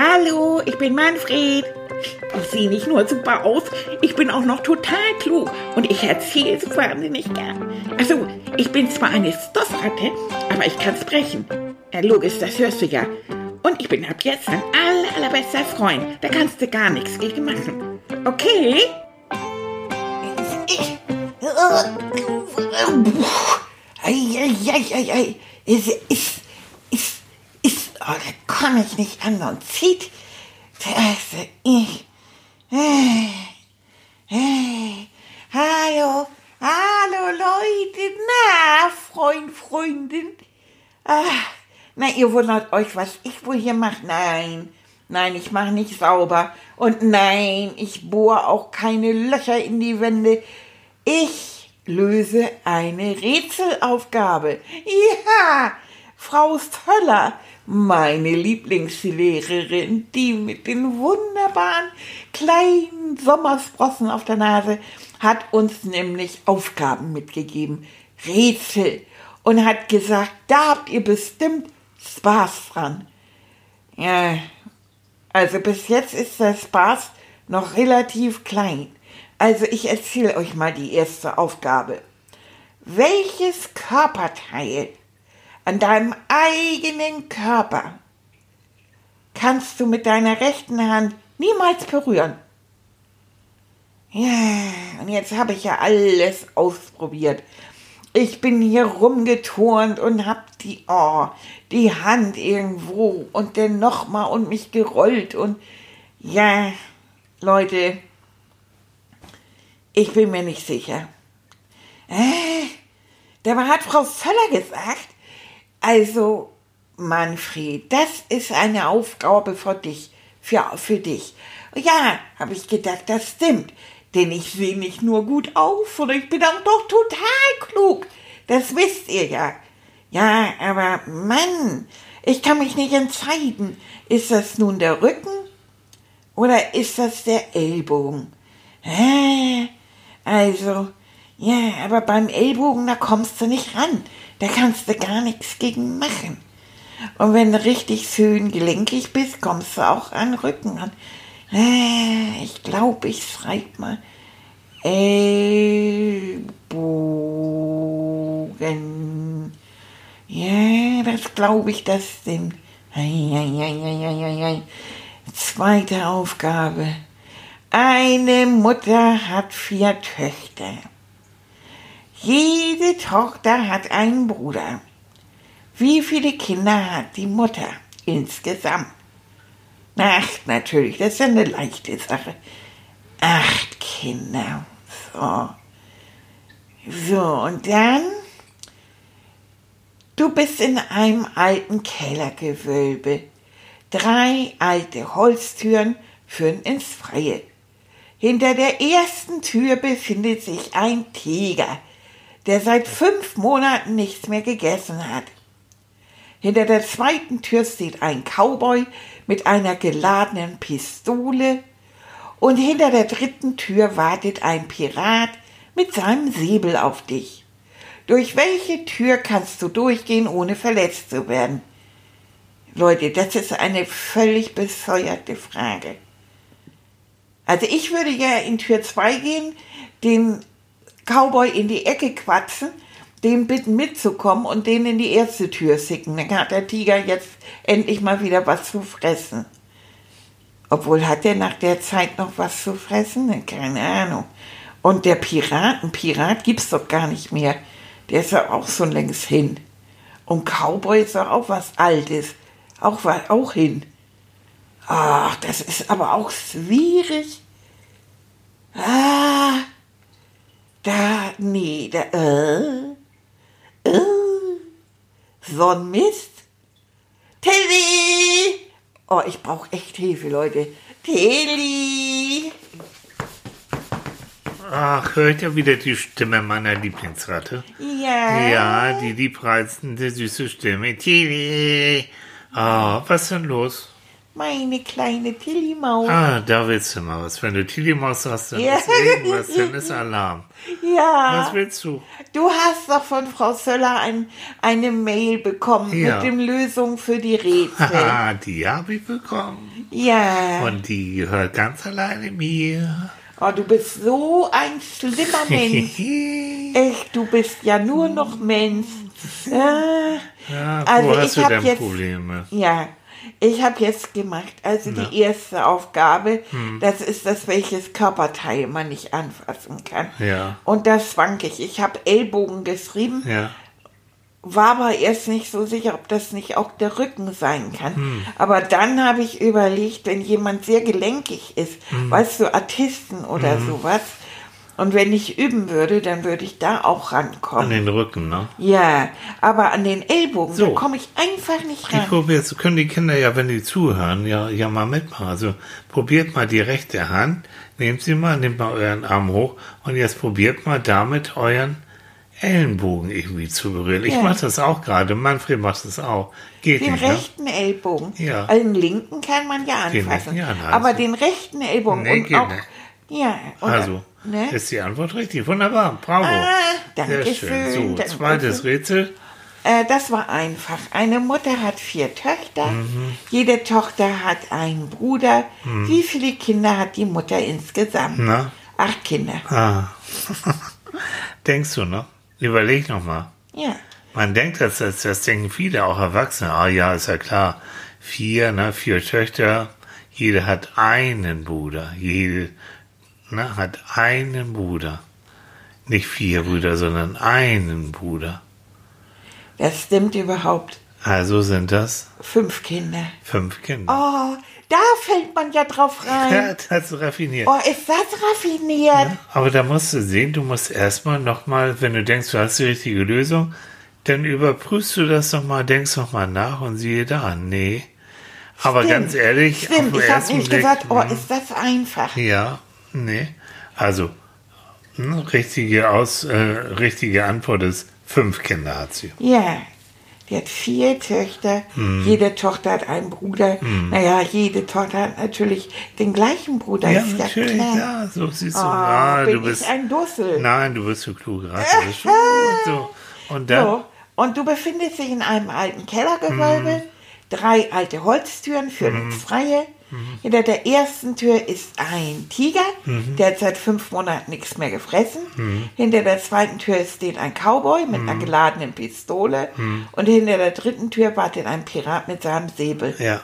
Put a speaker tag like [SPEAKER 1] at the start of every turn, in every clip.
[SPEAKER 1] Hallo, ich bin Manfred. Ich sehe nicht nur super aus, ich bin auch noch total klug und ich erzähle es wahnsinnig gern. Also, ich bin zwar eine Stoffratte, aber ich kann sprechen. Ja, logisch, das hörst du ja. Und ich bin ab jetzt dein aller, allerbester Freund. Da kannst du gar nichts gegen machen. Okay?
[SPEAKER 2] Eieieiei. Es ist, ist, ist, oh, da komme ich nicht an und zieht. Also, ich, hey, hey, hallo, hallo Leute, na, Freund, Freundin. Ah, na, ihr wundert euch, was ich wohl hier mache. Nein, nein, ich mache nicht sauber. Und nein, ich bohre auch keine Löcher in die Wände. Ich löse eine Rätselaufgabe. Ja, Frau Stöller, meine Lieblingslehrerin, die mit den wunderbaren kleinen Sommersprossen auf der Nase, hat uns nämlich Aufgaben mitgegeben, Rätsel, und hat gesagt, da habt ihr bestimmt Spaß dran. Ja, also bis jetzt ist der Spaß noch relativ klein. Also ich erzähle euch mal die erste Aufgabe. Welches Körperteil an deinem eigenen Körper kannst du mit deiner rechten Hand niemals berühren? Ja, und jetzt habe ich ja alles ausprobiert. Ich bin hier rumgeturnt und hab die, oh, die Hand irgendwo und dann nochmal und mich gerollt und ja, Leute, ich bin mir nicht sicher. Äh, dabei hat Frau Völler gesagt, also Manfred, das ist eine Aufgabe für dich, für, für dich. Ja, habe ich gedacht, das stimmt. Denn ich sehe nicht nur gut aus, sondern ich bin auch doch total klug. Das wisst ihr ja. Ja, aber Mann, ich kann mich nicht entscheiden. Ist das nun der Rücken oder ist das der Ellbogen? Hä? Also, ja, aber beim Ellbogen, da kommst du nicht ran. Da kannst du gar nichts gegen machen. Und wenn du richtig schön gelenkig bist, kommst du auch an Rücken an. Äh, ich glaube, ich schreibe mal Ellbogen. Ja, das glaube ich, das stimmt. Ei, Zweite Aufgabe. Eine Mutter hat vier Töchter. Jede Tochter hat einen Bruder. Wie viele Kinder hat die Mutter insgesamt? Acht natürlich, das ist eine leichte Sache. Acht Kinder. So. So, und dann? Du bist in einem alten Kellergewölbe. Drei alte Holztüren führen ins Freie. Hinter der ersten Tür befindet sich ein Tiger, der seit fünf Monaten nichts mehr gegessen hat. Hinter der zweiten Tür steht ein Cowboy mit einer geladenen Pistole und hinter der dritten Tür wartet ein Pirat mit seinem Säbel auf dich. Durch welche Tür kannst du durchgehen, ohne verletzt zu werden? Leute, das ist eine völlig bescheuerte Frage. Also ich würde ja in Tür 2 gehen, den Cowboy in die Ecke quatschen den bitten mitzukommen und den in die erste Tür schicken. Dann hat der Tiger jetzt endlich mal wieder was zu fressen. Obwohl hat er nach der Zeit noch was zu fressen? Keine Ahnung. Und der Pirat, ein Pirat gibt's doch gar nicht mehr. Der ist ja auch schon längst hin. Und Cowboy ist doch auch was Altes. Auch, auch hin. Ach, das ist aber auch schwierig. Ah, da, nee, da, äh. Uh, so ein Mist. Tilly! Oh, ich brauche echt Hilfe, Leute. Tilly!
[SPEAKER 3] Ach, hört ja wieder die Stimme meiner Lieblingsratte.
[SPEAKER 2] Ja.
[SPEAKER 3] Ja, die liebreizende, süße Stimme. Tilly! Oh, was ist denn los?
[SPEAKER 2] Meine kleine Tilly-Maus.
[SPEAKER 3] Ah, da willst du mal was. Wenn du Tilly-Maus hast, dann
[SPEAKER 2] Ja.
[SPEAKER 3] ist irgendwas, dann ist Alarm.
[SPEAKER 2] Ja.
[SPEAKER 3] Was willst du?
[SPEAKER 2] Du hast doch von Frau Söller ein, eine Mail bekommen
[SPEAKER 3] Ja.
[SPEAKER 2] mit den Lösungen für die Rätsel.
[SPEAKER 3] Haha, die habe ich bekommen.
[SPEAKER 2] ja.
[SPEAKER 3] Und die gehört ganz alleine mir.
[SPEAKER 2] Oh, du bist so ein schlimmer Mensch. Echt, du bist ja nur noch Mensch. Äh,
[SPEAKER 3] Ja,
[SPEAKER 2] Also
[SPEAKER 3] wo
[SPEAKER 2] ich
[SPEAKER 3] hast du denn
[SPEAKER 2] jetzt-
[SPEAKER 3] Probleme?
[SPEAKER 2] ja, ich habe jetzt gemacht, also die erste Aufgabe, das ist das, welches Körperteil man nicht anfassen kann.
[SPEAKER 3] Ja.
[SPEAKER 2] Und das schwank ich. Ich habe Ellbogen geschrieben,
[SPEAKER 3] Ja.
[SPEAKER 2] war aber erst nicht so sicher, ob das nicht auch der Rücken sein kann.
[SPEAKER 3] Hm.
[SPEAKER 2] Aber dann habe ich überlegt, wenn jemand sehr gelenkig ist,
[SPEAKER 3] Hm.
[SPEAKER 2] weißt du, Artisten oder sowas, und wenn ich üben würde, dann würde ich da auch
[SPEAKER 3] An
[SPEAKER 2] rankommen.
[SPEAKER 3] den Rücken, ne?
[SPEAKER 2] Ja, aber an den Ellbogen,
[SPEAKER 3] So.
[SPEAKER 2] da komme ich einfach nicht
[SPEAKER 3] Ich
[SPEAKER 2] ran.
[SPEAKER 3] probiere jetzt, können die Kinder ja, wenn die zuhören, ja, ja mal mitmachen. Also probiert mal die rechte Hand, nehmt sie mal, nehmt mal euren Arm hoch und jetzt probiert mal damit euren Ellenbogen irgendwie zu berühren. Ich
[SPEAKER 2] Ja.
[SPEAKER 3] mache das auch gerade, Manfred macht das auch. Geht
[SPEAKER 2] Den
[SPEAKER 3] nicht, ne?
[SPEAKER 2] rechten Ellbogen.
[SPEAKER 3] Ja.
[SPEAKER 2] Also den linken kann man ja
[SPEAKER 3] Den
[SPEAKER 2] anfassen.
[SPEAKER 3] linken ja
[SPEAKER 2] aber den rechten Ellbogen
[SPEAKER 3] Nee,
[SPEAKER 2] und auch.
[SPEAKER 3] nicht.
[SPEAKER 2] Ja, und,
[SPEAKER 3] Also,
[SPEAKER 2] ne?
[SPEAKER 3] ist die Antwort richtig. Wunderbar, bravo.
[SPEAKER 2] Ah, danke
[SPEAKER 3] Sehr schön.
[SPEAKER 2] schön,
[SPEAKER 3] So,
[SPEAKER 2] danke
[SPEAKER 3] zweites
[SPEAKER 2] schön.
[SPEAKER 3] Rätsel.
[SPEAKER 2] Äh, das war einfach. Eine Mutter hat vier Töchter.
[SPEAKER 3] Mhm.
[SPEAKER 2] Jede Tochter hat einen Bruder. Wie viele Kinder hat die Mutter insgesamt?
[SPEAKER 3] Na?
[SPEAKER 2] Acht Kinder.
[SPEAKER 3] Ah. Denkst du noch? Überleg noch mal.
[SPEAKER 2] Ja.
[SPEAKER 3] Man denkt, das, das, das denken viele, auch Erwachsene. Ah ja, ist ja klar. Vier, ne, vier Töchter. Jede hat einen Bruder. Jede ne, hat einen Bruder. Nicht vier Brüder, sondern einen Bruder.
[SPEAKER 2] Das stimmt überhaupt.
[SPEAKER 3] Also sind das
[SPEAKER 2] Fünf Kinder.
[SPEAKER 3] fünf Kinder.
[SPEAKER 2] Oh, da fällt man ja drauf rein.
[SPEAKER 3] Ja, das ist raffiniert.
[SPEAKER 2] Oh, ist das raffiniert?
[SPEAKER 3] Aber da musst du sehen, du musst erstmal nochmal, wenn du denkst, du hast die richtige Lösung, dann überprüfst du das nochmal, denkst nochmal nach und siehe da, nee. Aber
[SPEAKER 2] Stimmt.
[SPEAKER 3] ganz ehrlich,
[SPEAKER 2] Stimmt, ich habe nicht
[SPEAKER 3] Blick,
[SPEAKER 2] gesagt, oh,
[SPEAKER 3] hm,
[SPEAKER 2] ist das einfach.
[SPEAKER 3] Ja, nee. Also, hm, richtige, Aus, äh, richtige Antwort ist, fünf Kinder hat sie.
[SPEAKER 2] Ja, die hat vier Töchter.
[SPEAKER 3] Hm.
[SPEAKER 2] Jede Tochter hat einen Bruder. Naja, jede Tochter hat natürlich den gleichen Bruder.
[SPEAKER 3] Ja,
[SPEAKER 2] ist ja
[SPEAKER 3] natürlich,
[SPEAKER 2] klar.
[SPEAKER 3] ja, so siehst du.
[SPEAKER 2] Oh,
[SPEAKER 3] ah,
[SPEAKER 2] bin
[SPEAKER 3] du bist,
[SPEAKER 2] ein Dussel.
[SPEAKER 3] nein, du bist so klug, gut, so. Und dann,
[SPEAKER 2] So, und du befindest dich in einem alten Kellergewölbe.
[SPEAKER 3] Mhm.
[SPEAKER 2] Drei alte Holztüren führen ins Freie.
[SPEAKER 3] Mhm.
[SPEAKER 2] Hinter der ersten Tür ist ein Tiger,
[SPEAKER 3] Mhm.
[SPEAKER 2] der hat seit fünf Monaten nichts mehr gefressen. Hinter der zweiten Tür steht ein Cowboy mit
[SPEAKER 3] Mhm.
[SPEAKER 2] einer geladenen Pistole. Und hinter der dritten Tür wartet ein Pirat mit seinem Säbel.
[SPEAKER 3] ja,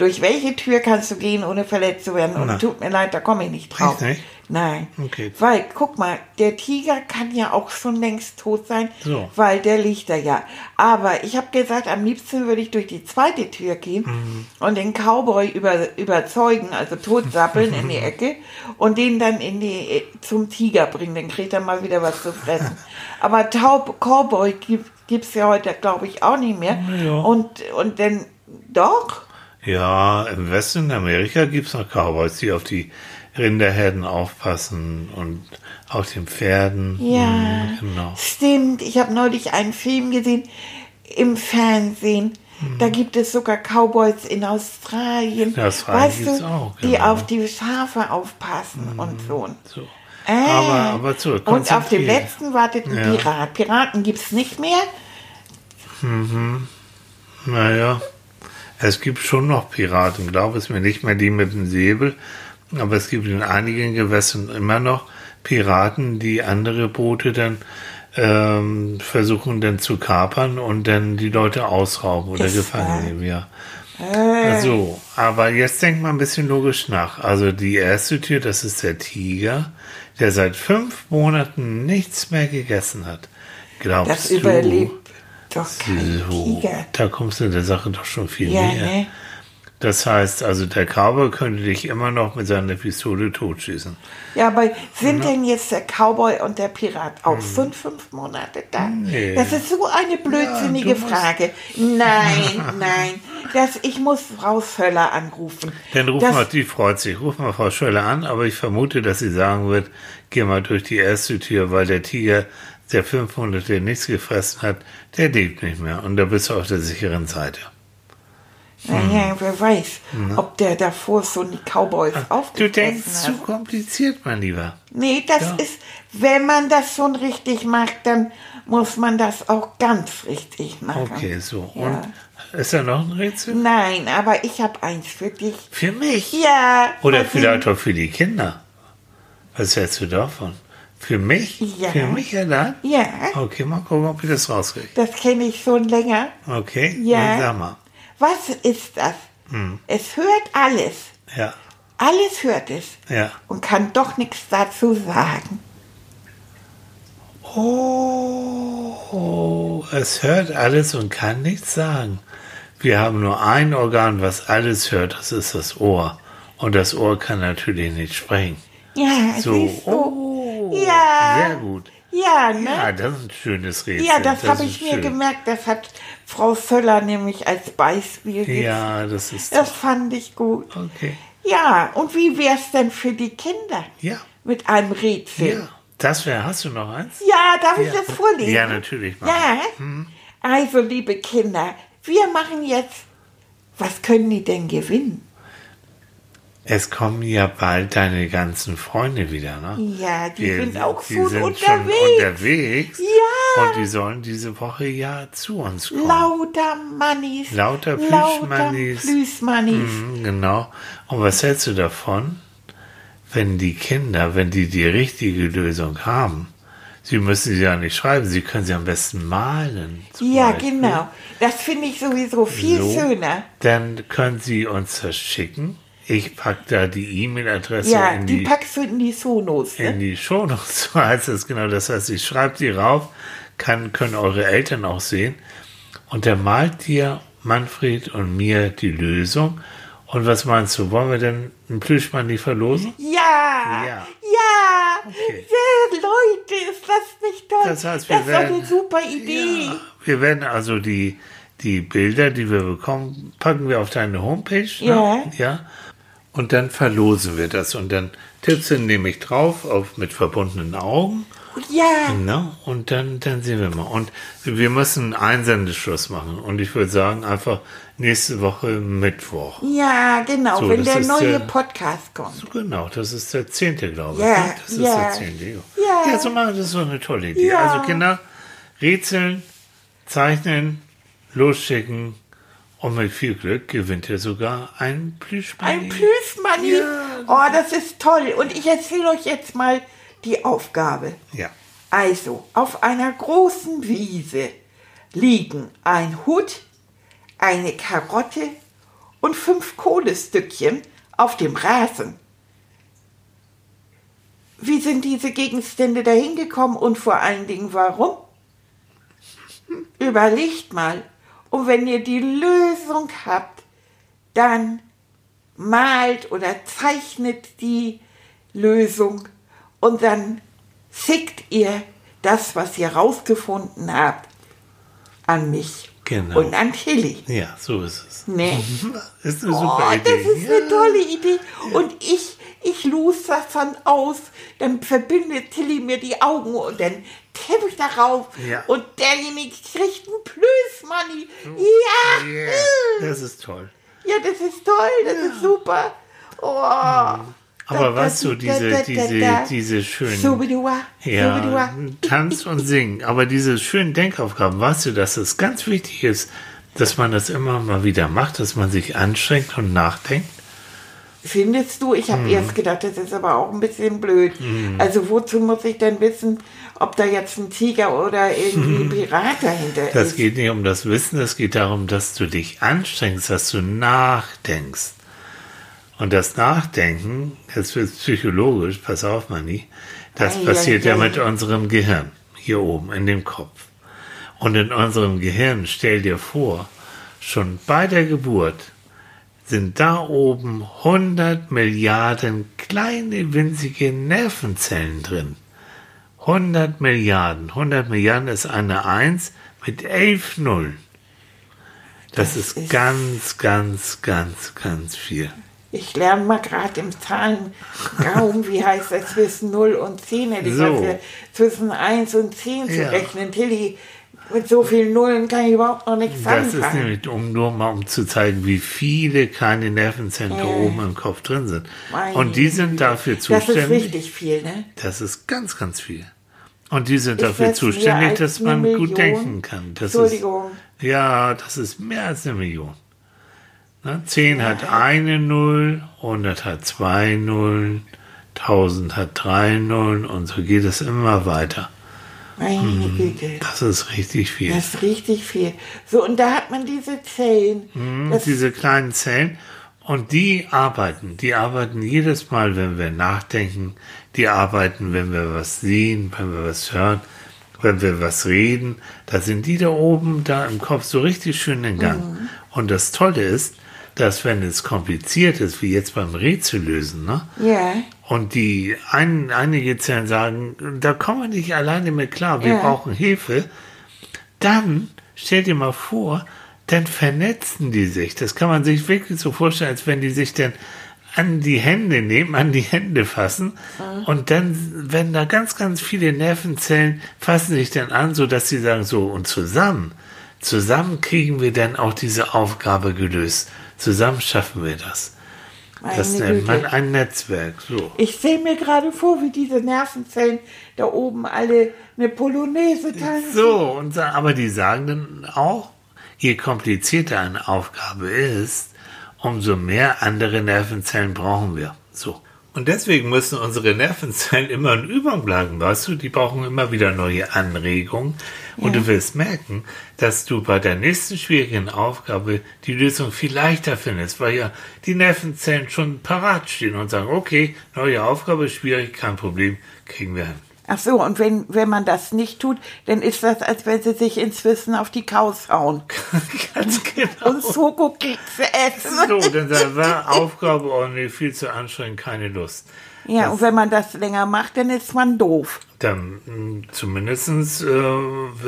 [SPEAKER 2] Durch welche Tür kannst du gehen, ohne verletzt zu werden? Und
[SPEAKER 3] Na.
[SPEAKER 2] tut mir leid, da komme ich nicht drauf.
[SPEAKER 3] Echt nicht?
[SPEAKER 2] Nein.
[SPEAKER 3] Okay.
[SPEAKER 2] Weil, guck mal, der Tiger kann ja auch schon längst tot sein,
[SPEAKER 3] So.
[SPEAKER 2] weil der liegt da ja. Aber ich habe gesagt, am liebsten würde ich durch die zweite Tür gehen
[SPEAKER 3] Mhm.
[SPEAKER 2] und den Cowboy über, überzeugen, also totsappeln in die Ecke und den dann in die, zum Tiger bringen. Dann kriegt er mal wieder was zu fressen. Aber Taub Cowboy gibt gibt's ja heute, glaube ich, auch nicht mehr.
[SPEAKER 3] Ja.
[SPEAKER 2] Und, und dann, doch?
[SPEAKER 3] Ja, im Westen Amerika gibt es noch Cowboys, die auf die Rinderherden aufpassen und auf den Pferden.
[SPEAKER 2] Ja,
[SPEAKER 3] Mhm, genau.
[SPEAKER 2] stimmt. Ich habe neulich einen Film gesehen im Fernsehen. Da
[SPEAKER 3] Mhm.
[SPEAKER 2] gibt es sogar Cowboys in Australien.
[SPEAKER 3] In Australien
[SPEAKER 2] weißt du,
[SPEAKER 3] auch,
[SPEAKER 2] die
[SPEAKER 3] genau.
[SPEAKER 2] auf die Schafe aufpassen und so.
[SPEAKER 3] So.
[SPEAKER 2] Äh.
[SPEAKER 3] Aber, aber zu,
[SPEAKER 2] und auf dem letzten wartet ein
[SPEAKER 3] Ja.
[SPEAKER 2] Pirat. Piraten gibt es nicht mehr.
[SPEAKER 3] Naja, es gibt schon noch Piraten, glaube es mir, nicht mehr die mit dem Säbel, aber es gibt in einigen Gewässern immer noch Piraten, die andere Boote dann ähm, versuchen dann zu kapern und dann die Leute ausrauben oder
[SPEAKER 2] Ist
[SPEAKER 3] gefangen nehmen, ja. So, aber jetzt denkt mal ein bisschen logisch nach. Also die erste Tür, das ist der Tiger, der seit fünf Monaten nichts mehr gegessen hat. Glaubst
[SPEAKER 2] Das
[SPEAKER 3] du?
[SPEAKER 2] überlebt doch kein
[SPEAKER 3] So,
[SPEAKER 2] Tiger.
[SPEAKER 3] da kommst du der Sache doch schon viel
[SPEAKER 2] Ja,
[SPEAKER 3] näher.
[SPEAKER 2] ne?
[SPEAKER 3] Das heißt, also der Cowboy könnte dich immer noch mit seiner Pistole totschießen.
[SPEAKER 2] Ja, aber sind denn jetzt der Cowboy und der Pirat auch schon fünf Monate da?
[SPEAKER 3] Hm. Nee.
[SPEAKER 2] Das ist so eine blödsinnige
[SPEAKER 3] Ja,
[SPEAKER 2] Frage. Nein, nein. Das, ich muss Frau Völler anrufen.
[SPEAKER 3] Dann ruf
[SPEAKER 2] das,
[SPEAKER 3] mal, die freut sich, ruf mal Frau Schöller an, aber ich vermute, dass sie sagen wird, geh mal durch die erste Tür, weil der Tiger, der fünf Monate nichts gefressen hat, der lebt nicht mehr und da bist du auf der sicheren Seite.
[SPEAKER 2] Naja, wer weiß, ob der davor so die Cowboys
[SPEAKER 3] Du
[SPEAKER 2] aufgefressen
[SPEAKER 3] denkst
[SPEAKER 2] hat.
[SPEAKER 3] zu kompliziert, mein Lieber.
[SPEAKER 2] Nee, das
[SPEAKER 3] Ja.
[SPEAKER 2] ist, wenn man das schon richtig macht, dann muss man das auch ganz richtig machen.
[SPEAKER 3] Okay, so.
[SPEAKER 2] Ja.
[SPEAKER 3] Und ist da noch ein Rätsel?
[SPEAKER 2] Nein, aber ich habe eins für dich.
[SPEAKER 3] Für mich?
[SPEAKER 2] Ja.
[SPEAKER 3] Oder vielleicht auch für die Kinder. Was hältst du davon? Für mich?
[SPEAKER 2] Ja.
[SPEAKER 3] Für mich allein?
[SPEAKER 2] Ja,
[SPEAKER 3] Okay, mal gucken, ob ich das rauskriege.
[SPEAKER 2] das kenne ich schon länger.
[SPEAKER 3] Okay?
[SPEAKER 2] Ja.
[SPEAKER 3] Sag mal.
[SPEAKER 2] Was ist das?
[SPEAKER 3] Hm.
[SPEAKER 2] Es hört alles.
[SPEAKER 3] Ja,
[SPEAKER 2] Alles hört es.
[SPEAKER 3] ja.
[SPEAKER 2] Und kann doch nichts dazu sagen.
[SPEAKER 3] Oh, es hört alles und kann nichts sagen. Wir haben nur ein Organ, was alles hört, das ist das Ohr. Und das Ohr kann natürlich nicht sprechen.
[SPEAKER 2] Ja,
[SPEAKER 3] So,
[SPEAKER 2] siehst du.
[SPEAKER 3] oh,
[SPEAKER 2] Ja.
[SPEAKER 3] sehr gut.
[SPEAKER 2] Ja, ne?
[SPEAKER 3] Ja, das ist ein schönes Rätsel.
[SPEAKER 2] Ja, das, habe
[SPEAKER 3] ist
[SPEAKER 2] ich mir
[SPEAKER 3] schön.
[SPEAKER 2] gemerkt. Das hat Frau Völler nämlich als Beispiel gegeben.
[SPEAKER 3] Ja, das ist
[SPEAKER 2] Das fand ich gut.
[SPEAKER 3] okay.
[SPEAKER 2] Ja, und wie wär's denn für die Kinder?
[SPEAKER 3] Ja,
[SPEAKER 2] Mit einem Rätsel.
[SPEAKER 3] ja. Das wäre, hast du noch eins?
[SPEAKER 2] Ja, darf ich
[SPEAKER 3] Ja.
[SPEAKER 2] das vorlesen?
[SPEAKER 3] Ja, natürlich, mach.
[SPEAKER 2] Ja. Also, liebe Kinder, wir machen jetzt. Was können die denn gewinnen?
[SPEAKER 3] Es kommen ja bald deine ganzen Freunde wieder, ne?
[SPEAKER 2] Ja, die
[SPEAKER 3] Wir-
[SPEAKER 2] sind auch
[SPEAKER 3] die sind
[SPEAKER 2] unterwegs.
[SPEAKER 3] Schon unterwegs.
[SPEAKER 2] Ja.
[SPEAKER 3] Und die sollen diese Woche ja zu uns kommen.
[SPEAKER 2] Lauter Mannis.
[SPEAKER 3] Lauter
[SPEAKER 2] Lauter
[SPEAKER 3] Plüschmannis.
[SPEAKER 2] Plüschmannis.
[SPEAKER 3] Mhm, genau. Und was hältst du davon, wenn die Kinder, wenn die die richtige Lösung haben, sie müssen sie ja nicht schreiben, sie können sie am besten malen.
[SPEAKER 2] Ja,
[SPEAKER 3] Beispiel.
[SPEAKER 2] genau. Das finde ich sowieso viel
[SPEAKER 3] So.
[SPEAKER 2] schöner.
[SPEAKER 3] Dann können sie uns das schicken. Ich packe da die E-Mail-Adresse
[SPEAKER 2] Ja,
[SPEAKER 3] in
[SPEAKER 2] die,
[SPEAKER 3] die,
[SPEAKER 2] packst du in die Sonos.
[SPEAKER 3] in
[SPEAKER 2] Ne?
[SPEAKER 3] die Shownotes, so heißt es genau. Das heißt, ich schreibe die rauf, kann, können eure Eltern auch sehen. Und dann malt dir Manfred und mir die Lösung. Und was meinst du, wollen wir denn einen Plüschmann verlosen?
[SPEAKER 2] Ja,
[SPEAKER 3] Ja.
[SPEAKER 2] ja,
[SPEAKER 3] Okay.
[SPEAKER 2] ja, Leute, ist das nicht toll?
[SPEAKER 3] Das heißt, wir
[SPEAKER 2] das ist doch eine
[SPEAKER 3] werden-
[SPEAKER 2] super Idee.
[SPEAKER 3] Ja, wir werden also die, die Bilder, die wir bekommen, packen wir auf deine Homepage.
[SPEAKER 2] Ja.
[SPEAKER 3] Ne? ja. Und dann verlosen wir das. Und dann tippst du nämlich drauf auf mit verbundenen Augen.
[SPEAKER 2] Ja,
[SPEAKER 3] Ne? Und dann, dann sehen wir mal. Und wir müssen einen Einsendeschluss machen. Und ich würde sagen, einfach nächste Woche Mittwoch.
[SPEAKER 2] ja, genau,
[SPEAKER 3] So,
[SPEAKER 2] wenn der
[SPEAKER 3] ist
[SPEAKER 2] neue
[SPEAKER 3] der-
[SPEAKER 2] Podcast kommt.
[SPEAKER 3] So genau, das ist der zehnte, glaube ich.
[SPEAKER 2] Ja,
[SPEAKER 3] ne? Das ist
[SPEAKER 2] ja.
[SPEAKER 3] der zehnte. Ja.
[SPEAKER 2] Ja.
[SPEAKER 3] so machen das ist so eine tolle Idee. Also Kinder, rätseln, zeichnen, losschicken und mit viel Glück gewinnt ihr sogar ein Plüschmann.
[SPEAKER 2] Ein Plüschmanni.
[SPEAKER 3] Ja.
[SPEAKER 2] Oh, das ist toll. Und ich erzähle euch jetzt mal die Aufgabe.
[SPEAKER 3] Ja.
[SPEAKER 2] Also, auf einer großen Wiese liegen ein Hut, eine Karotte und fünf Kohlestückchen auf dem Rasen. Wie sind diese Gegenstände dahin gekommen und vor allen Dingen warum? Überlegt mal. Und wenn ihr die Lösung habt, dann malt oder zeichnet die Lösung und dann schickt ihr das, was ihr rausgefunden habt, an mich
[SPEAKER 3] Genau.
[SPEAKER 2] und an Tilly.
[SPEAKER 3] Ja, so ist es.
[SPEAKER 2] Nee.
[SPEAKER 3] Ist eine
[SPEAKER 2] Oh,
[SPEAKER 3] super
[SPEAKER 2] das
[SPEAKER 3] Idee.
[SPEAKER 2] ist eine tolle Idee. Und ich, dann aus. Dann verbindet Tilly mir die Augen und dann tippe ich darauf.
[SPEAKER 3] Ja.
[SPEAKER 2] Und derjenige kriegt einen Plüschmanni. Ja.
[SPEAKER 3] Yeah, das ist toll.
[SPEAKER 2] Ja, das ist toll. Das ist super. Oh.
[SPEAKER 3] Aber weißt du, diese, diese, diese schönen. Ja. Tanz und Singen. Aber diese schönen Denkaufgaben, weißt du, dass es ganz wichtig ist, dass man das immer mal wieder macht, dass man sich anstrengt und nachdenkt?
[SPEAKER 2] Findest du? Ich
[SPEAKER 3] Mhm.
[SPEAKER 2] habe erst gedacht, das ist aber auch ein bisschen blöd. Also wozu muss ich denn wissen, ob da jetzt ein Tiger oder irgendwie ein Pirat dahinter
[SPEAKER 3] Das
[SPEAKER 2] ist?
[SPEAKER 3] geht nicht um das Wissen, es geht darum, dass du dich anstrengst, dass du nachdenkst. Und das Nachdenken, jetzt wird psychologisch, pass auf, Manni, das
[SPEAKER 2] Ei,
[SPEAKER 3] passiert
[SPEAKER 2] ei,
[SPEAKER 3] ja
[SPEAKER 2] ei.
[SPEAKER 3] mit unserem Gehirn, hier oben in dem Kopf. Und in unserem Gehirn, stell dir vor, schon bei der Geburt sind da oben 100 Milliarden kleine winzige Nervenzellen drin. 100 Milliarden. 100 Milliarden ist eine 1 mit 11 Nullen. Das, ist,
[SPEAKER 2] ist-
[SPEAKER 3] ganz, ganz, ganz, ganz viel.
[SPEAKER 2] Ich lerne mal gerade im Zahlenraum, wie heißt das, zwischen 0 und 10, hätte ich
[SPEAKER 3] So.
[SPEAKER 2] also zwischen 1 und 10 zu
[SPEAKER 3] Ja.
[SPEAKER 2] rechnen. Tilly, Mit so vielen Nullen kann ich überhaupt noch nichts
[SPEAKER 3] Das ist
[SPEAKER 2] anfangen.
[SPEAKER 3] nämlich, um nur mal um zu zeigen, wie viele kleine Nervenzellen da
[SPEAKER 2] Ja.
[SPEAKER 3] oben im Kopf drin sind. Und die sind dafür
[SPEAKER 2] Das ist
[SPEAKER 3] zuständig.
[SPEAKER 2] richtig viel, ne?
[SPEAKER 3] Das ist ganz, ganz viel. Und die sind
[SPEAKER 2] Ist
[SPEAKER 3] dafür
[SPEAKER 2] das
[SPEAKER 3] zuständig, dass man
[SPEAKER 2] Million?
[SPEAKER 3] gut denken kann. Das
[SPEAKER 2] Entschuldigung.
[SPEAKER 3] Ist, ja, das ist mehr als eine Million. Ne? 10 hat eine Null, 100 hat zwei Nullen, 1000 hat drei Nullen und so geht es immer weiter.
[SPEAKER 2] Meine
[SPEAKER 3] Mhm.
[SPEAKER 2] Güte.
[SPEAKER 3] Das ist richtig viel.
[SPEAKER 2] Das ist richtig viel. So, und da hat man diese Zellen.
[SPEAKER 3] Mhm, diese kleinen Zellen. Und die arbeiten, die arbeiten jedes Mal, wenn wir nachdenken, die arbeiten, wenn wir was sehen, wenn wir was hören, wenn wir was reden. Da sind die da oben, da im Kopf so richtig schön in Gang.
[SPEAKER 2] Mhm.
[SPEAKER 3] Und das Tolle ist, dass wenn es kompliziert ist, wie jetzt beim Rätsel lösen, ne?
[SPEAKER 2] ja,
[SPEAKER 3] Und die ein, einige Zellen sagen, da kommen wir nicht alleine mit klar, wir
[SPEAKER 2] Ja.
[SPEAKER 3] brauchen Hilfe. Dann stell dir mal vor, dann vernetzen die sich. Das kann man sich wirklich so vorstellen, als wenn die sich dann an die Hände nehmen, an die Hände fassen und dann wenn da ganz, ganz viele Nervenzellen fassen sich dann an, so dass sie sagen so und zusammen, zusammen kriegen wir dann auch diese Aufgabe gelöst. Zusammen schaffen wir das. Das
[SPEAKER 2] meine
[SPEAKER 3] nennt man ein Netzwerk. So.
[SPEAKER 2] Ich sehe mir gerade vor, wie diese Nervenzellen da oben alle eine Polonaise tanzen.
[SPEAKER 3] So, und, aber die sagen dann auch, je komplizierter eine Aufgabe ist, umso mehr andere Nervenzellen brauchen wir. So. Und deswegen müssen unsere Nervenzellen immer in Übung bleiben, weißt du? Die brauchen immer wieder neue Anregungen. Und du wirst merken, dass du bei der nächsten schwierigen Aufgabe die Lösung viel leichter findest, weil ja die Nervenzellen schon parat stehen und sagen, okay, neue Aufgabe, schwierig, kein Problem, kriegen wir hin.
[SPEAKER 2] Ach so, und wenn, wenn man das nicht tut, dann ist das, als wenn sie sich inzwischen auf die Kaus hauen
[SPEAKER 3] Ganz genau.
[SPEAKER 2] und Schokokekse essen.
[SPEAKER 3] So, dann sagt, war Aufgabe, nee, viel zu anstrengend, keine Lust.
[SPEAKER 2] Ja, und wenn man das länger macht, dann ist man doof.
[SPEAKER 3] Dann mh, zumindestens äh,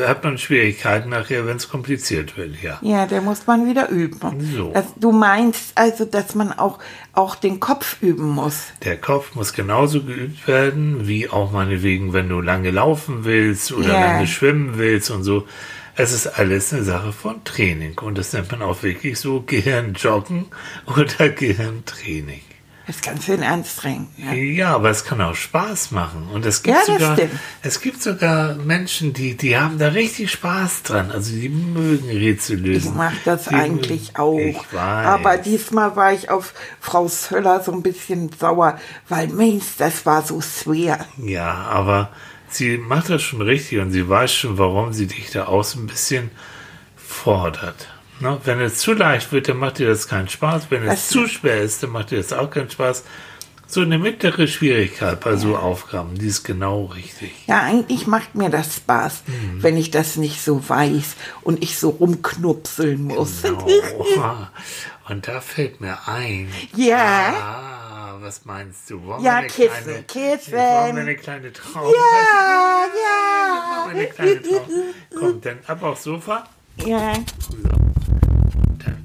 [SPEAKER 3] hat man Schwierigkeiten nachher, wenn es kompliziert wird, ja.
[SPEAKER 2] Ja, da muss man wieder üben.
[SPEAKER 3] So.
[SPEAKER 2] Das, du meinst also, dass man auch, auch den Kopf üben muss.
[SPEAKER 3] Der Kopf muss genauso geübt werden, wie auch meinetwegen, wenn du lange laufen willst oder
[SPEAKER 2] Ja.
[SPEAKER 3] lange schwimmen willst und so. Es ist alles eine Sache von Training und das nennt man auch wirklich so Gehirnjoggen oder Gehirntraining.
[SPEAKER 2] Das ist ganz schön anstrengend. Ja.
[SPEAKER 3] Ja, aber es kann auch Spaß machen. Und es gibt
[SPEAKER 2] Ja, das
[SPEAKER 3] sogar,
[SPEAKER 2] stimmt.
[SPEAKER 3] es gibt sogar Menschen, die, die haben da richtig Spaß dran. Also die mögen Rätsel lösen.
[SPEAKER 2] Ich mache das
[SPEAKER 3] Die
[SPEAKER 2] eigentlich auch.
[SPEAKER 3] Ich weiß.
[SPEAKER 2] Aber diesmal war ich auf Frau Söller so ein bisschen sauer, weil Mensch, das war so schwer.
[SPEAKER 3] Ja, aber sie macht das schon richtig und sie weiß schon, warum sie dich da auch so ein bisschen fordert. Ne? Wenn es zu leicht wird, dann macht dir das keinen Spaß. Wenn es zu schwer ist, dann macht dir das auch keinen Spaß. So eine mittlere Schwierigkeit bei so Aufgaben, die ist genau richtig.
[SPEAKER 2] Ja, eigentlich macht mir das Spaß,
[SPEAKER 3] Mhm.
[SPEAKER 2] wenn ich das nicht so weiß und ich so rumknupseln muss.
[SPEAKER 3] Genau. Und da fällt mir ein.
[SPEAKER 2] Ja.
[SPEAKER 3] Ah, was meinst du? Wollen
[SPEAKER 2] Ja, Kissen,
[SPEAKER 3] kleine,
[SPEAKER 2] Kissen.
[SPEAKER 3] Wollen wir eine kleine Traum?
[SPEAKER 2] Ja,
[SPEAKER 3] Wollen wir eine kleine Traum? Komm, dann ab aufs Sofa.
[SPEAKER 2] ja.
[SPEAKER 3] Dann,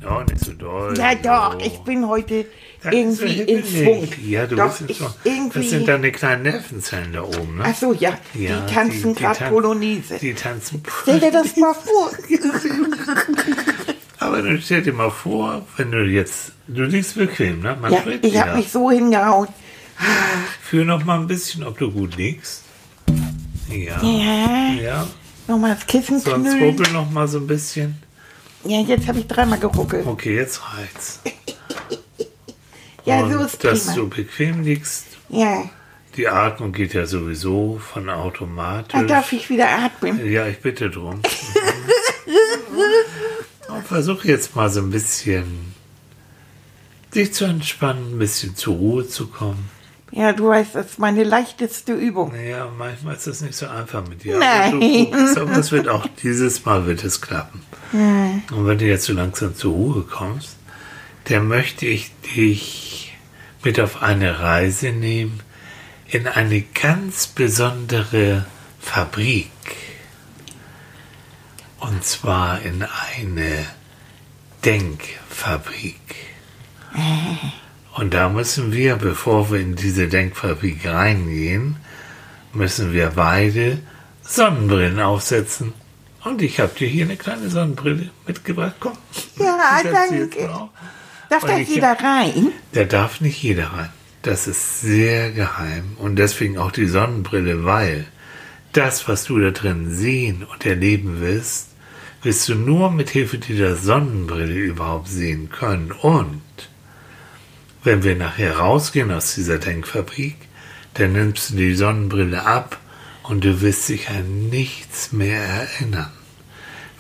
[SPEAKER 3] oh, nicht so doll.
[SPEAKER 2] Ja, doch, ich bin heute
[SPEAKER 3] Das ist
[SPEAKER 2] irgendwie in
[SPEAKER 3] hibbelig.
[SPEAKER 2] Schwung.
[SPEAKER 3] Ja, du
[SPEAKER 2] doch,
[SPEAKER 3] bist
[SPEAKER 2] ich
[SPEAKER 3] Schwung.
[SPEAKER 2] irgendwie.
[SPEAKER 3] Das sind deine kleinen Nervenzellen da oben, ne?
[SPEAKER 2] Ach so, ja,
[SPEAKER 3] Ja,
[SPEAKER 2] die tanzen gerade
[SPEAKER 3] tan-
[SPEAKER 2] Polonaise.
[SPEAKER 3] Die tanzen.
[SPEAKER 2] Stell dir das mal vor.
[SPEAKER 3] Aber dann stell dir mal vor, wenn du jetzt, du liegst bequem, ne? Man
[SPEAKER 2] Ja, ich habe
[SPEAKER 3] wieder.
[SPEAKER 2] mich so hingehauen.
[SPEAKER 3] Fühl noch mal ein bisschen, ob du gut liegst. Ja.
[SPEAKER 2] Ja,
[SPEAKER 3] Ja.
[SPEAKER 2] nochmal das Kissen
[SPEAKER 3] Sonst
[SPEAKER 2] knüllen.
[SPEAKER 3] rubbel noch mal so ein bisschen.
[SPEAKER 2] Ja, jetzt habe ich dreimal geruckelt.
[SPEAKER 3] Okay, jetzt reicht's.
[SPEAKER 2] Ja,
[SPEAKER 3] Und
[SPEAKER 2] so ist
[SPEAKER 3] dass
[SPEAKER 2] prima.
[SPEAKER 3] du bequem liegst.
[SPEAKER 2] Ja,
[SPEAKER 3] Die Atmung geht ja sowieso von
[SPEAKER 2] da
[SPEAKER 3] automatisch.
[SPEAKER 2] darf ich wieder atmen.
[SPEAKER 3] Ja, ich bitte drum. Und versuch jetzt mal so ein bisschen dich zu entspannen, ein bisschen zur Ruhe zu kommen.
[SPEAKER 2] Ja, du weißt, das ist meine leichteste Übung.
[SPEAKER 3] Naja, manchmal ist das nicht so einfach mit dir.
[SPEAKER 2] Nein.
[SPEAKER 3] Aber du aber es wird auch dieses Mal wird es klappen. Und wenn du jetzt so langsam zur Ruhe kommst, dann möchte ich dich mit auf eine Reise nehmen in eine ganz besondere Fabrik. Und zwar in eine Denkfabrik. Und da müssen wir, bevor wir in diese Denkfabrik reingehen, müssen wir beide Sonnenbrillen aufsetzen Und ich habe dir hier eine kleine Sonnenbrille mitgebracht. Komm.
[SPEAKER 2] Ja, danke. Darf da jeder rein?
[SPEAKER 3] Da darf nicht jeder rein. Das ist sehr geheim und deswegen auch die Sonnenbrille, weil das, was du da drin sehen und erleben wirst, wirst du nur mit Hilfe dieser Sonnenbrille überhaupt sehen können. Und wenn wir nachher rausgehen aus dieser Denkfabrik, dann nimmst du die Sonnenbrille ab und du wirst dich an nichts mehr erinnern,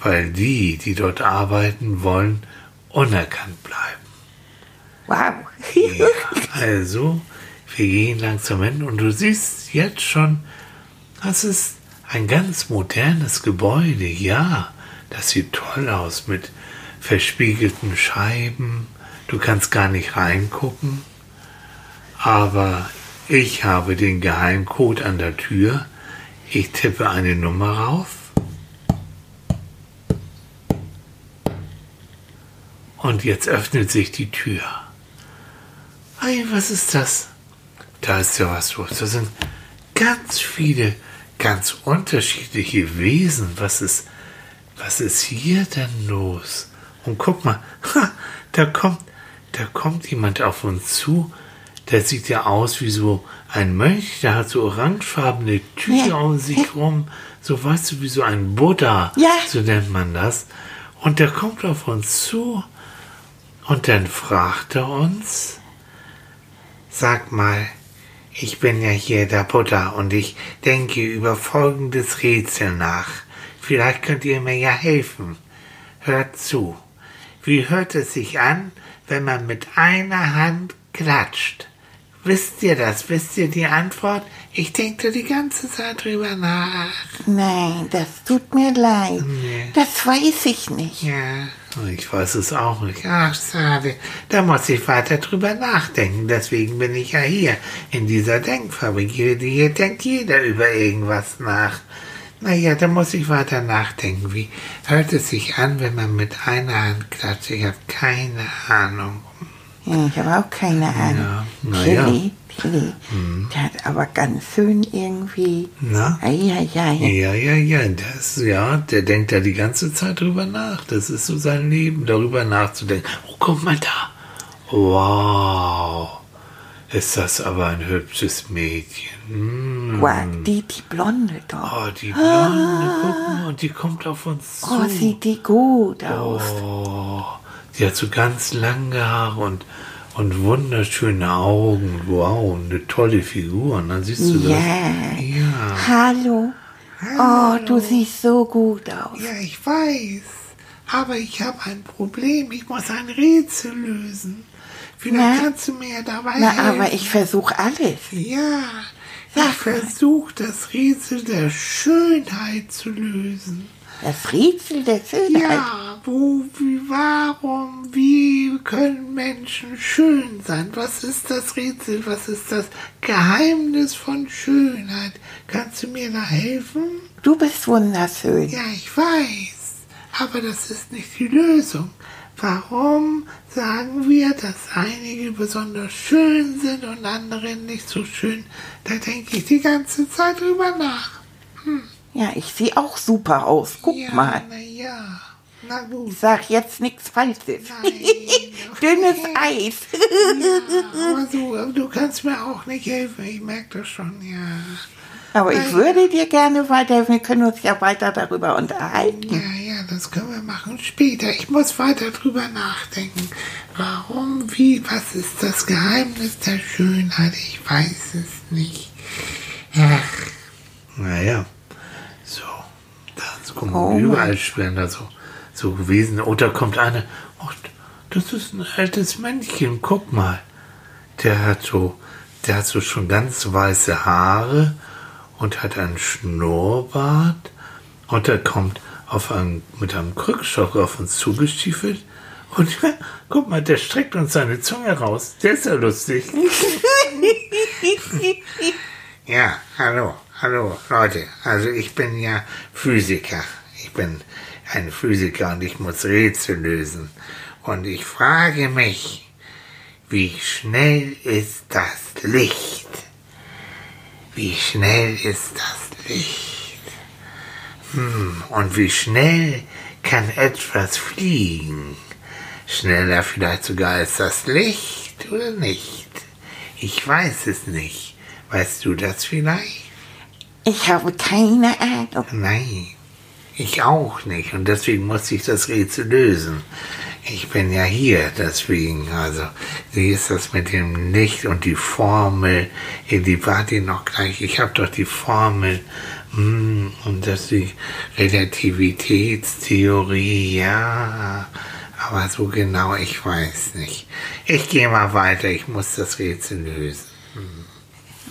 [SPEAKER 3] weil die, die dort arbeiten wollen, unerkannt bleiben.
[SPEAKER 2] Wow.
[SPEAKER 3] Ja, also, wir gehen langsam hin und du siehst jetzt schon, das ist ein ganz modernes Gebäude. Ja, das sieht toll aus mit verspiegelten Scheiben. Du kannst gar nicht reingucken. Aber ich habe den Geheimcode an der Tür. Ich tippe eine Nummer rauf. Und jetzt öffnet sich die Tür. Ei, was ist das? Da ist ja was los. Da sind ganz viele, ganz unterschiedliche Wesen. Was ist, was ist hier denn los? Und guck mal, ha, da kommt, da kommt jemand auf uns zu. Der sieht ja aus wie so ein Mönch. Der hat so orangefarbene Tücher
[SPEAKER 2] Ja.
[SPEAKER 3] um sich rum. So weißt du, wie so ein Buddha.
[SPEAKER 2] Ja.
[SPEAKER 3] So nennt man das. Und der kommt auf uns zu. Und dann fragt er uns, Sag mal, ich bin ja hier der Buddha und ich denke über folgendes Rätsel nach. Vielleicht könnt ihr mir ja helfen. Hört zu. Wie hört es sich an, wenn man mit einer Hand klatscht? Wisst ihr das? Wisst ihr die Antwort? Ich denke die ganze Zeit drüber nach.
[SPEAKER 2] Nein, das tut mir leid.
[SPEAKER 3] Nee.
[SPEAKER 2] Das weiß ich nicht.
[SPEAKER 3] Ja, ich weiß es auch nicht. Ach, schade. Da muss ich weiter drüber nachdenken. Deswegen bin ich ja hier in dieser Denkfabrik. Hier, denkt jeder über irgendwas nach. Naja, da muss ich weiter nachdenken. Wie hört es sich an, wenn man mit einer Hand klatscht? Ich habe keine Ahnung.
[SPEAKER 2] Ja, ich habe auch keine Ahnung.
[SPEAKER 3] Ja, na ja.
[SPEAKER 2] Tilly, Tilly, der hat aber ganz schön irgendwie.
[SPEAKER 3] Na?
[SPEAKER 2] Eieiei.
[SPEAKER 3] Ja, ja, ja, das, ja, der denkt da die ganze Zeit drüber nach. Das ist so sein Leben, darüber nachzudenken. Oh, guck mal da. Wow. Ist das aber ein hübsches Mädchen. Hm.
[SPEAKER 2] Wow, die, die Blonde doch.
[SPEAKER 3] Oh, die Blonde, guck mal, und die kommt auf uns zu.
[SPEAKER 2] Oh, sieht die gut aus.
[SPEAKER 3] Oh, die hat so ganz lange Haare und, und wunderschöne Augen. Wow, eine tolle Figur. Und dann siehst du
[SPEAKER 2] Ja.
[SPEAKER 3] das. Ja.
[SPEAKER 2] Hallo. Oh, du siehst so gut aus.
[SPEAKER 3] Ja, ich weiß. Aber ich habe ein Problem. Ich muss ein Rätsel lösen. Vielleicht
[SPEAKER 2] Na?
[SPEAKER 3] kannst du mir dabei
[SPEAKER 2] Na,
[SPEAKER 3] helfen.
[SPEAKER 2] aber ich versuche alles.
[SPEAKER 3] Ja,
[SPEAKER 2] Sag
[SPEAKER 3] ich versuche das Rätsel der Schönheit zu lösen.
[SPEAKER 2] Das Rätsel der Schönheit.
[SPEAKER 3] Ja, wo, wie, warum, wie können Menschen schön sein? Was ist das Rätsel? Was ist das Geheimnis von Schönheit? Kannst du mir da helfen?
[SPEAKER 2] Du bist wunderschön.
[SPEAKER 3] Ja, ich weiß, aber das ist nicht die Lösung. Warum sagen wir, dass einige besonders schön sind und andere nicht so schön? Da denke ich die ganze Zeit drüber nach.
[SPEAKER 2] Ja, ich sehe auch super aus. Guck
[SPEAKER 3] ja,
[SPEAKER 2] mal.
[SPEAKER 3] Na ja, na gut.
[SPEAKER 2] Ich sag jetzt nichts Falsches.
[SPEAKER 3] Nein.
[SPEAKER 2] Dünnes Eis.
[SPEAKER 3] Ja, aber so, aber du kannst mir auch nicht helfen. Ich merke das schon, ja.
[SPEAKER 2] Aber ich würde dir gerne weiter, wir können uns ja weiter darüber unterhalten.
[SPEAKER 3] Ja, ja, das können wir machen später. Ich muss weiter drüber nachdenken. Warum, wie, was ist das Geheimnis der Schönheit? Ich weiß es nicht. Ach. Naja. Kommen
[SPEAKER 2] Oh Mann.
[SPEAKER 3] überall schweren da so, so Wesen. Oh, da kommt eine. Oh, das ist ein altes Männchen. Guck mal. Der hat so, der hat so schon ganz weiße Haare und hat einen Schnurrbart. Und er kommt auf einem, mit einem Krückstock auf uns zugestiefelt. Und guck mal, der streckt uns seine Zunge raus. Der ist ja lustig. ja, hallo, hallo, Leute. Also ich bin ja Physiker. Ich bin ein Physiker und ich muss Rätsel lösen. Und ich frage mich, wie schnell ist das Licht? Wie schnell ist das Licht? Hm, und wie schnell kann etwas fliegen? Schneller vielleicht sogar als das Licht oder nicht? Ich weiß es nicht. Weißt du das vielleicht?
[SPEAKER 2] Ich habe keine Ahnung.
[SPEAKER 3] Nein, ich auch nicht. Und deswegen musste ich das Rätsel lösen. Ich bin ja hier, deswegen. Also, wie ist das mit dem Licht und die Formel? Die war die noch gleich. Ich habe doch die Formel. Hm, Und das die Relativitätstheorie, ja. Aber so genau, ich weiß nicht. Ich gehe mal weiter. Ich muss das Rätsel lösen.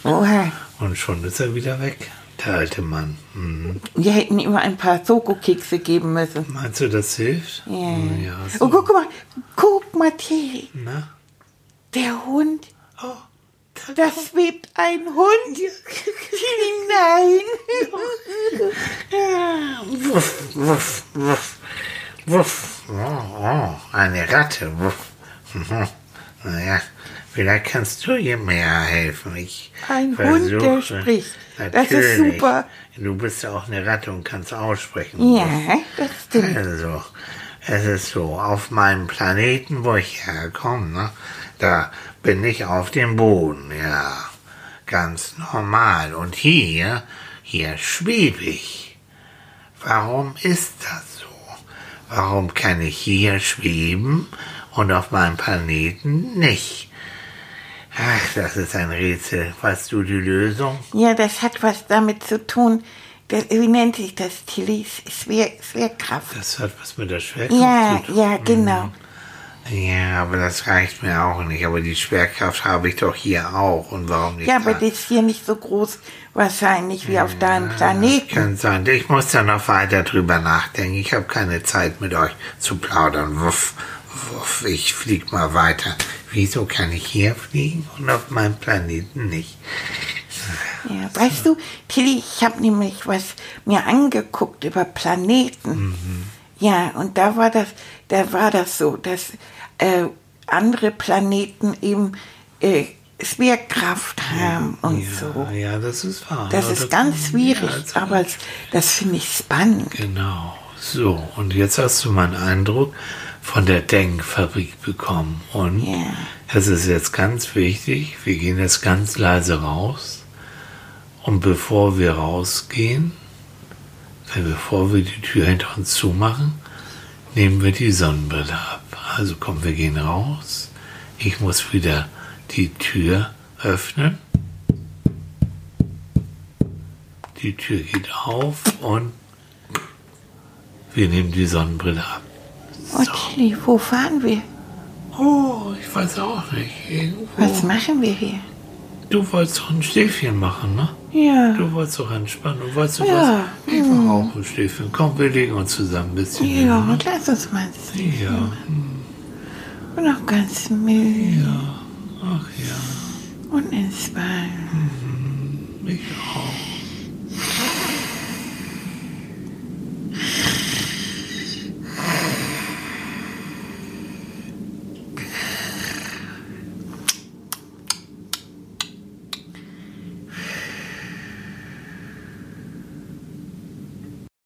[SPEAKER 2] Oha.
[SPEAKER 3] Und schon ist er wieder weg, der alte Mann. Hm.
[SPEAKER 2] Wir hätten ihm ein paar Soko-Kekse geben müssen.
[SPEAKER 3] Meinst du, das hilft?
[SPEAKER 2] Ja.
[SPEAKER 3] Hm, ja so.
[SPEAKER 2] Oh, guck mal. Guck mal, Tilly.
[SPEAKER 3] Na?
[SPEAKER 2] Der Hund.
[SPEAKER 3] Oh,
[SPEAKER 2] Da schwebt ein Hund. Nein.
[SPEAKER 3] wuff, wuff, wuff, wuff. Oh, oh, eine Ratte. Wuff. Mhm. Naja, vielleicht kannst du ihr mehr helfen. Ich
[SPEAKER 2] Ein Hund, der spricht. Das ist
[SPEAKER 3] Natürlich.
[SPEAKER 2] super.
[SPEAKER 3] Du bist ja auch eine Ratte und kannst aussprechen.
[SPEAKER 2] Ja, das stimmt.
[SPEAKER 3] Also, es ist so, auf meinem Planeten, wo ich herkomme, ne, da bin ich auf dem Boden, ja. Ganz normal. Und hier, hier schwebe ich. Warum ist das so? Warum kann ich hier schweben und auf meinem Planeten nicht? Ach, das ist ein Rätsel. Weißt du die Lösung?
[SPEAKER 2] Ja, das hat was damit zu tun. Das, wie nennt sich das, Tilly? Schwer, Schwerkraft.
[SPEAKER 3] Das hat was mit der Schwerkraft
[SPEAKER 2] Ja,
[SPEAKER 3] zu tun.
[SPEAKER 2] ja, genau.
[SPEAKER 3] Ja, aber das reicht mir auch nicht. Aber die Schwerkraft habe ich doch hier auch. Und warum nicht?
[SPEAKER 2] Ja, aber die ist hier nicht so groß wahrscheinlich wie auf deinem Planeten.
[SPEAKER 3] Kann sein. Ich muss da noch weiter drüber nachdenken. Ich habe keine Zeit mit euch zu plaudern. Wuff, wuff, ich flieg mal weiter. Wieso kann ich hier fliegen und auf meinem Planeten nicht?
[SPEAKER 2] Ja, weißt du, Tilly, ich habe nämlich was mir angeguckt über Planeten. Ja, und da war das, da war das so, dass äh, andere Planeten eben äh, Schwerkraft haben und
[SPEAKER 3] ja,
[SPEAKER 2] so.
[SPEAKER 3] ja, das ist wahr.
[SPEAKER 2] Das
[SPEAKER 3] Ja,
[SPEAKER 2] ist ganz schwierig,
[SPEAKER 3] ja, das-
[SPEAKER 2] aber es- das finde ich spannend.
[SPEAKER 3] Genau. So, und jetzt hast du meinen Eindruck von der Denkfabrik bekommen. Und
[SPEAKER 2] Ja.
[SPEAKER 3] es ist jetzt ganz wichtig, wir gehen jetzt ganz leise raus. Und bevor wir rausgehen, bevor wir die Tür hinter uns zumachen, nehmen wir die Sonnenbrille ab. Also komm, wir gehen raus. Ich muss wieder die Tür öffnen. Die Tür geht auf und wir nehmen die Sonnenbrille ab.
[SPEAKER 2] Tilly, wo fahren wir?
[SPEAKER 3] Oh, ich weiß auch nicht. Irgendwo.
[SPEAKER 2] Was machen wir hier?
[SPEAKER 3] Du wolltest doch ein Stäfchen machen, ne?
[SPEAKER 2] Ja.
[SPEAKER 3] Du wolltest doch entspannen. Und weißt du
[SPEAKER 2] Ja.
[SPEAKER 3] was? Ich mache auch ein Stäfchen. Komm, wir legen uns zusammen ein bisschen hin.
[SPEAKER 2] Ja,
[SPEAKER 3] ne?
[SPEAKER 2] und lass uns mal sehen.
[SPEAKER 3] Ja,
[SPEAKER 2] Und noch ganz müde
[SPEAKER 3] ach ja,
[SPEAKER 2] und entspannen.
[SPEAKER 3] ich auch.